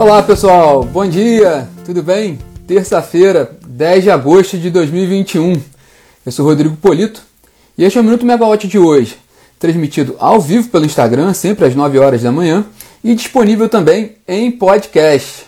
Olá pessoal, bom dia, tudo bem? Terça-feira, 10 de agosto de 2021. Eu sou Rodrigo Polito e este é o Minuto Megawatt de hoje, transmitido ao vivo pelo Instagram, sempre às 9 horas da manhã, e disponível também em podcast.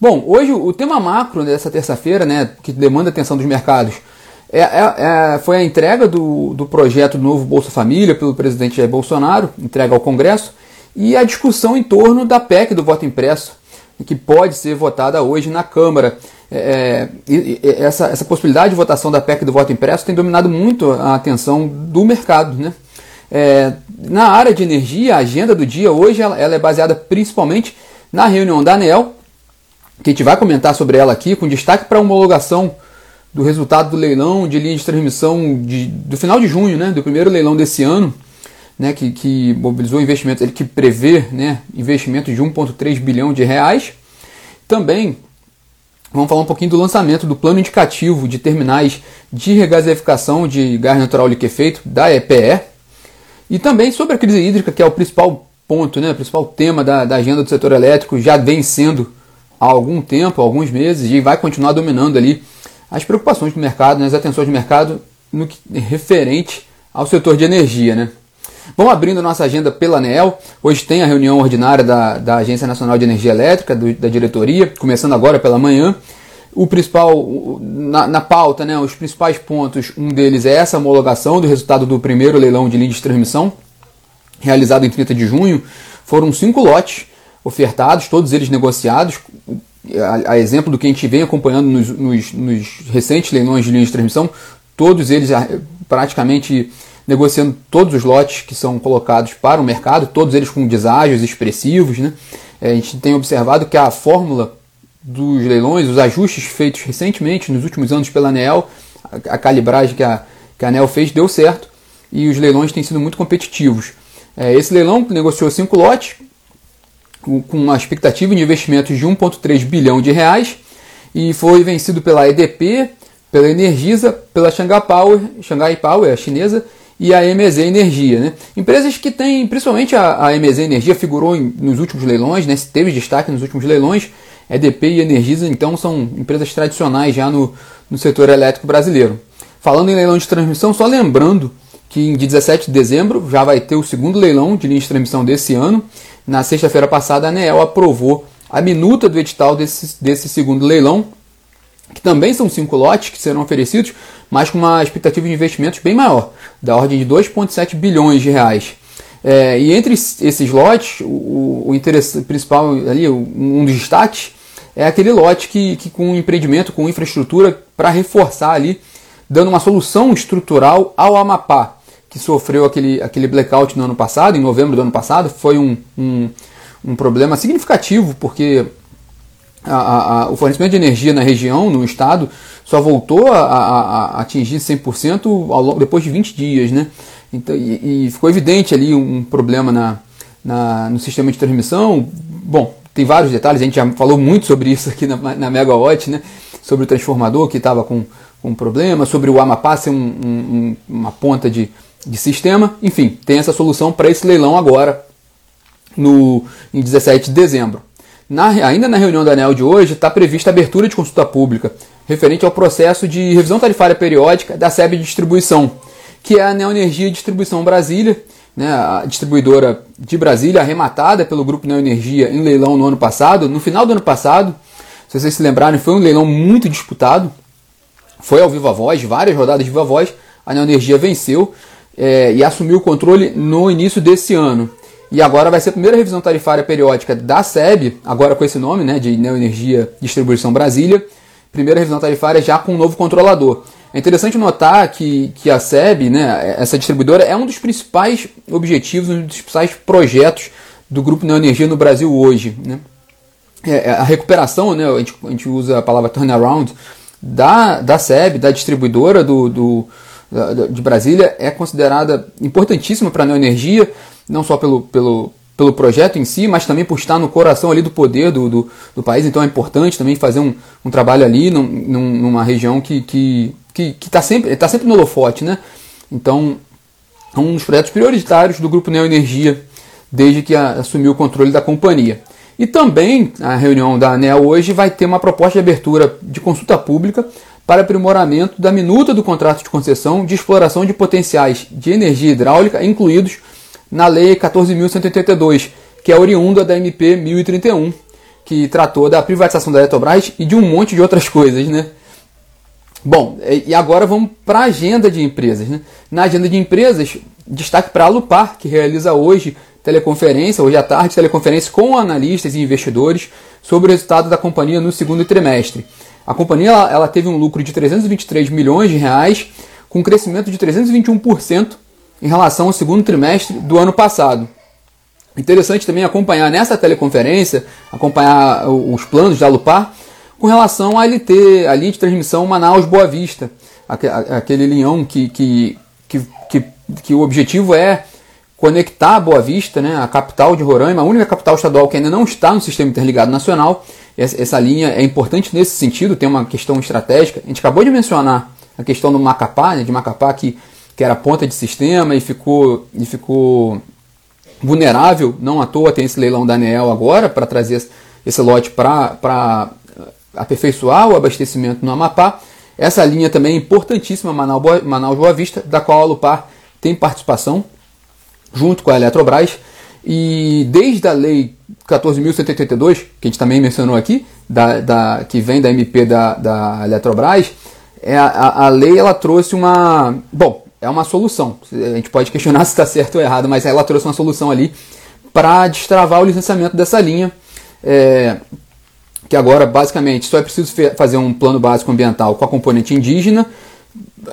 Bom, hoje o tema macro dessa terça-feira, né, que demanda atenção dos mercados, é, é, é, foi a entrega do, do projeto do novo Bolsa Família pelo presidente Jair Bolsonaro, entrega ao Congresso, e a discussão em torno da PEC do voto impresso, que pode ser votada hoje na Câmara. É, é essa, essa possibilidade de votação da PEC do voto impresso tem dominado muito a atenção do mercado. Né? É, na área de energia, a agenda do dia hoje ela, ela é baseada principalmente na reunião da ANEL, que a gente vai comentar sobre ela aqui, com destaque para a homologação do resultado do leilão de linha de transmissão de, do final de junho, né, do primeiro leilão desse ano, né, que, que mobilizou investimentos, ele que prevê né, investimentos de 1,3 bilhão de reais. Também vamos falar um pouquinho do lançamento do plano indicativo de terminais de regasificação de gás natural liquefeito da EPE. E também sobre a crise hídrica, que é o principal ponto, né, o principal tema da, da agenda do setor elétrico, já vem sendo há algum tempo, alguns meses, e vai continuar dominando ali as preocupações do mercado, né, as atenções do mercado no que referente ao setor de energia. Né. Vamos abrindo nossa agenda pela ANEEL. Hoje tem a reunião ordinária da, da Agência Nacional de Energia Elétrica, do, da diretoria, começando agora pela manhã. O principal, na, na, pauta, né, os principais pontos, um deles é essa homologação do resultado do primeiro leilão de linha de transmissão, realizado em 30 de junho. Foram cinco lotes ofertados, todos eles negociados, a, a, exemplo do que a gente vem acompanhando nos, nos, nos, recentes leilões de linhas de transmissão, todos eles praticamente negociando todos os lotes que são colocados para o mercado, todos eles com deságios expressivos. Né? É, a gente tem observado que a fórmula dos leilões, os ajustes feitos recentemente, nos últimos anos pela ANEL, a, calibragem que a, que a ANEL fez deu certo e os leilões têm sido muito competitivos. É, esse leilão negociou cinco lotes, com uma expectativa de investimentos de 1,3 bilhão de reais e foi vencido pela EDP, pela Energisa, pela Shanghai Power, Shanghai Power a chinesa, e a MZ Energia. Né? Empresas que têm, principalmente a, a MZ Energia figurou em, nos últimos leilões, né? teve destaque nos últimos leilões, EDP e Energisa então são empresas tradicionais já no, no setor elétrico brasileiro. Falando em leilão de transmissão, só lembrando que em 17 de dezembro já vai ter o segundo leilão de linha de transmissão desse ano. Na sexta-feira passada, a ANEEL aprovou a minuta do edital desse, desse segundo leilão, que também são cinco lotes que serão oferecidos, mas com uma expectativa de investimentos bem maior, da ordem de 2,7 bilhões de reais. É, e entre esses lotes, o, o interesse principal ali, um dos destaques, é aquele lote que, que com empreendimento, com infraestrutura, para reforçar ali, dando uma solução estrutural ao Amapá, que sofreu aquele, aquele blackout no ano passado, em novembro do ano passado, foi um, um, um problema significativo, porque a, a, o fornecimento de energia na região, no estado, só voltou a, a atingir 100% ao depois de 20 dias. Né? Então, e, e ficou evidente ali um problema na, na, no sistema de transmissão. Bom, tem vários detalhes, a gente já falou muito sobre isso aqui na, na Megawatt, né? sobre o transformador que estava com, com problema, sobre o Amapá ser um, um, uma ponta de, de sistema. Enfim, tem essa solução para esse leilão agora, no, em 17 de dezembro. Na, ainda na reunião da ANEL de hoje, está prevista a abertura de consulta pública referente ao processo de revisão tarifária periódica da SEB distribuição, que é a Neoenergia Distribuição Brasília, né, a distribuidora de Brasília, arrematada pelo Grupo Neoenergia em leilão no ano passado. No final do ano passado, se vocês se lembrarem, foi um leilão muito disputado. Foi ao Viva Voz, várias rodadas de Viva Voz. A Neoenergia venceu é, e assumiu o controle no início desse ano. E agora vai ser a primeira revisão tarifária periódica da SEB, agora com esse nome, né, de Neoenergia Distribuição Brasília. Primeira revisão tarifária já com um novo controlador. É interessante notar que, que a SEB, né, essa distribuidora, é um dos principais objetivos, um dos principais projetos do Grupo Neoenergia no Brasil hoje. Né? É, é a recuperação, né, a, gente, a gente usa a palavra turnaround, da, da SEB, da distribuidora do, do, da, de Brasília, é considerada importantíssima para a Neoenergia, não só pelo, pelo, pelo projeto em si, mas também por estar no coração ali do poder do, do, do país. Então é importante também fazer um, um trabalho ali num, numa região que está que, que, que tá sempre, tá sempre no holofote. Né? Então é um dos projetos prioritários do Grupo Neoenergia desde que a, assumiu o controle da companhia. E também a reunião da ANEL hoje vai ter uma proposta de abertura de consulta pública para aprimoramento da minuta do contrato de concessão de exploração de potenciais de energia hidráulica incluídos na Lei 14.182, que é oriunda da MP 1031, que tratou da privatização da Eletrobras e de um monte de outras coisas, né? Bom, e agora vamos para a agenda de empresas. Né? Na agenda de empresas, destaque para a Lupar, que realiza hoje teleconferência, hoje à tarde, teleconferência com analistas e investidores sobre o resultado da companhia no segundo trimestre. A companhia ela, teve um lucro de 323 milhões de reais, com crescimento de 321% em relação ao segundo trimestre do ano passado. Interessante também acompanhar nessa teleconferência, acompanhar os planos da Lupar com relação à LT, a linha de transmissão Manaus-Boa Vista, aquele linhão que, que, que, que, que o objetivo é conectar Boa Vista, né, a capital de Roraima, a única capital estadual que ainda não está no Sistema Interligado Nacional. Essa, linha é importante nesse sentido, tem uma questão estratégica. A gente acabou de mencionar a questão do Macapá, né, de Macapá que, que era ponta de sistema e ficou, e ficou vulnerável. Não à toa tem esse leilão da ANEEL agora para trazer esse lote para aperfeiçoar o abastecimento no Amapá. Essa linha também é importantíssima, Manaus-Boa Vista, da qual a Lupar tem participação junto com a Eletrobras. E desde a lei 14.182, que a gente também mencionou aqui, da, da, que vem da MP da, da Eletrobras, é, a, a lei ela trouxe uma. Bom, é uma solução. A gente pode questionar se está certo ou errado, mas ela trouxe uma solução ali para destravar o licenciamento dessa linha. É, que agora basicamente só é preciso fazer um plano básico ambiental com a componente indígena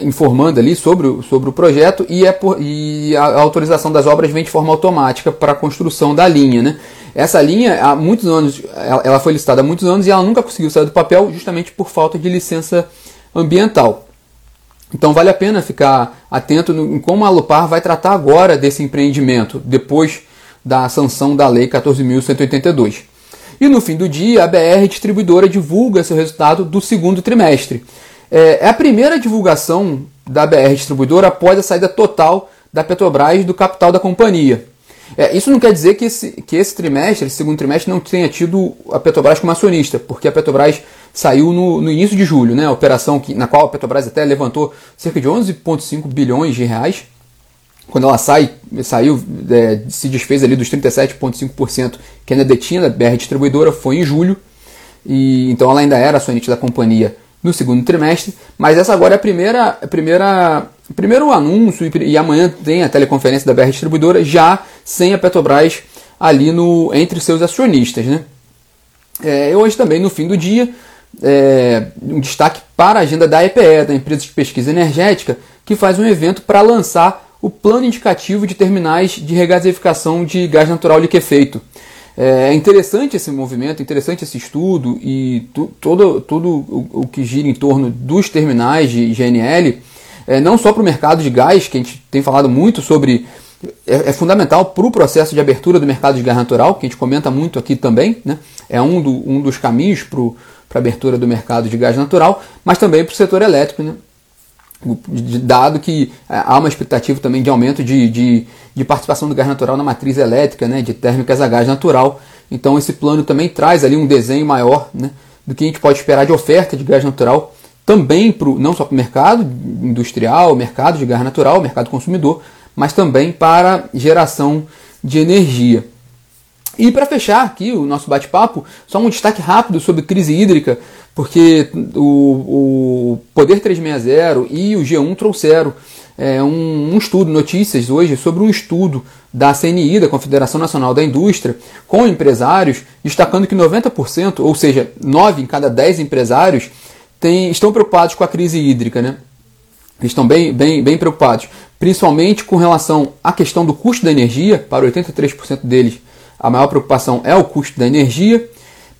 informando ali sobre o, sobre o projeto e, é por, e a, autorização das obras vem de forma automática para a construção da linha. Né? Essa linha, há muitos anos, ela, ela foi listada há muitos anos e ela nunca conseguiu sair do papel justamente por falta de licença ambiental. Então vale a pena ficar atento em como a Lupar vai tratar agora desse empreendimento, depois da sanção da Lei 14.182. E no fim do dia, a BR Distribuidora divulga seu resultado do segundo trimestre. É, é a primeira divulgação da BR Distribuidora após a saída total da Petrobras do capital da companhia. É, isso não quer dizer que esse, que esse trimestre, esse segundo trimestre, não tenha tido a Petrobras como acionista, porque a Petrobras saiu no, no início de julho, né, a operação que, na qual a Petrobras até levantou cerca de 11,5 bilhões de reais. Quando ela sai, saiu, é, se desfez ali dos 37,5% que ainda detinha da BR Distribuidora, foi em julho. E, então ela ainda era acionista da companhia no segundo trimestre, mas essa agora é a primeira, a primeira primeiro anúncio e, e amanhã tem a teleconferência da BR Distribuidora já sem a Petrobras ali no entre seus acionistas, né? É, hoje também no fim do dia é, um destaque para a agenda da EPE, da empresa de pesquisa energética, que faz um evento para lançar o plano indicativo de terminais de regasificação de gás natural liquefeito. É interessante esse movimento, interessante esse estudo e tu, todo, o, o, que gira em torno dos terminais de GNL, é, não só para o mercado de gás, que a gente tem falado muito sobre, é, é fundamental para o processo de abertura do mercado de gás natural, que a gente comenta muito aqui também, né? é um, do, um dos caminhos para a abertura do mercado de gás natural, mas também para o setor elétrico, né? dado que é, há uma expectativa também de aumento de, de, de, participação do gás natural na matriz elétrica, né, de térmicas a gás natural. Então esse plano também traz ali um desenho maior né, do que a gente pode esperar de oferta de gás natural, também pro, não só para o mercado industrial, mercado de gás natural, mercado consumidor, mas também para geração de energia. E para fechar aqui o nosso bate-papo, só um destaque rápido sobre crise hídrica porque o, o Poder 360 e o G1 trouxeram é, um, um, estudo, notícias hoje, sobre um estudo da CNI, da Confederação Nacional da Indústria, com empresários, destacando que 90%, ou seja, 9 em cada 10 empresários, tem, estão preocupados com a crise hídrica. Né? Estão bem, bem, bem preocupados, principalmente com relação à questão do custo da energia, para 83% deles, a maior preocupação é o custo da energia.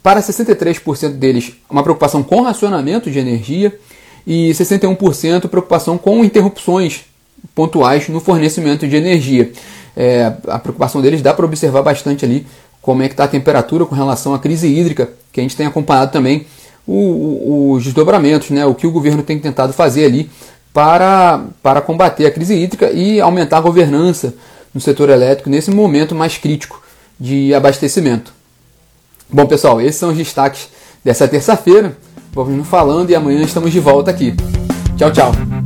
Para 63% deles, uma preocupação com racionamento de energia. E 61% preocupação com interrupções pontuais no fornecimento de energia. É, a preocupação deles dá para observar bastante ali como é que está a temperatura com relação à crise hídrica, que a gente tem acompanhado também o, o, os desdobramentos, né, o que o governo tem tentado fazer ali para, para combater a crise hídrica e aumentar a governança no setor elétrico nesse momento mais crítico de abastecimento. Bom, pessoal, esses são os destaques dessa terça-feira. Vamos falando e amanhã estamos de volta aqui. Tchau, tchau.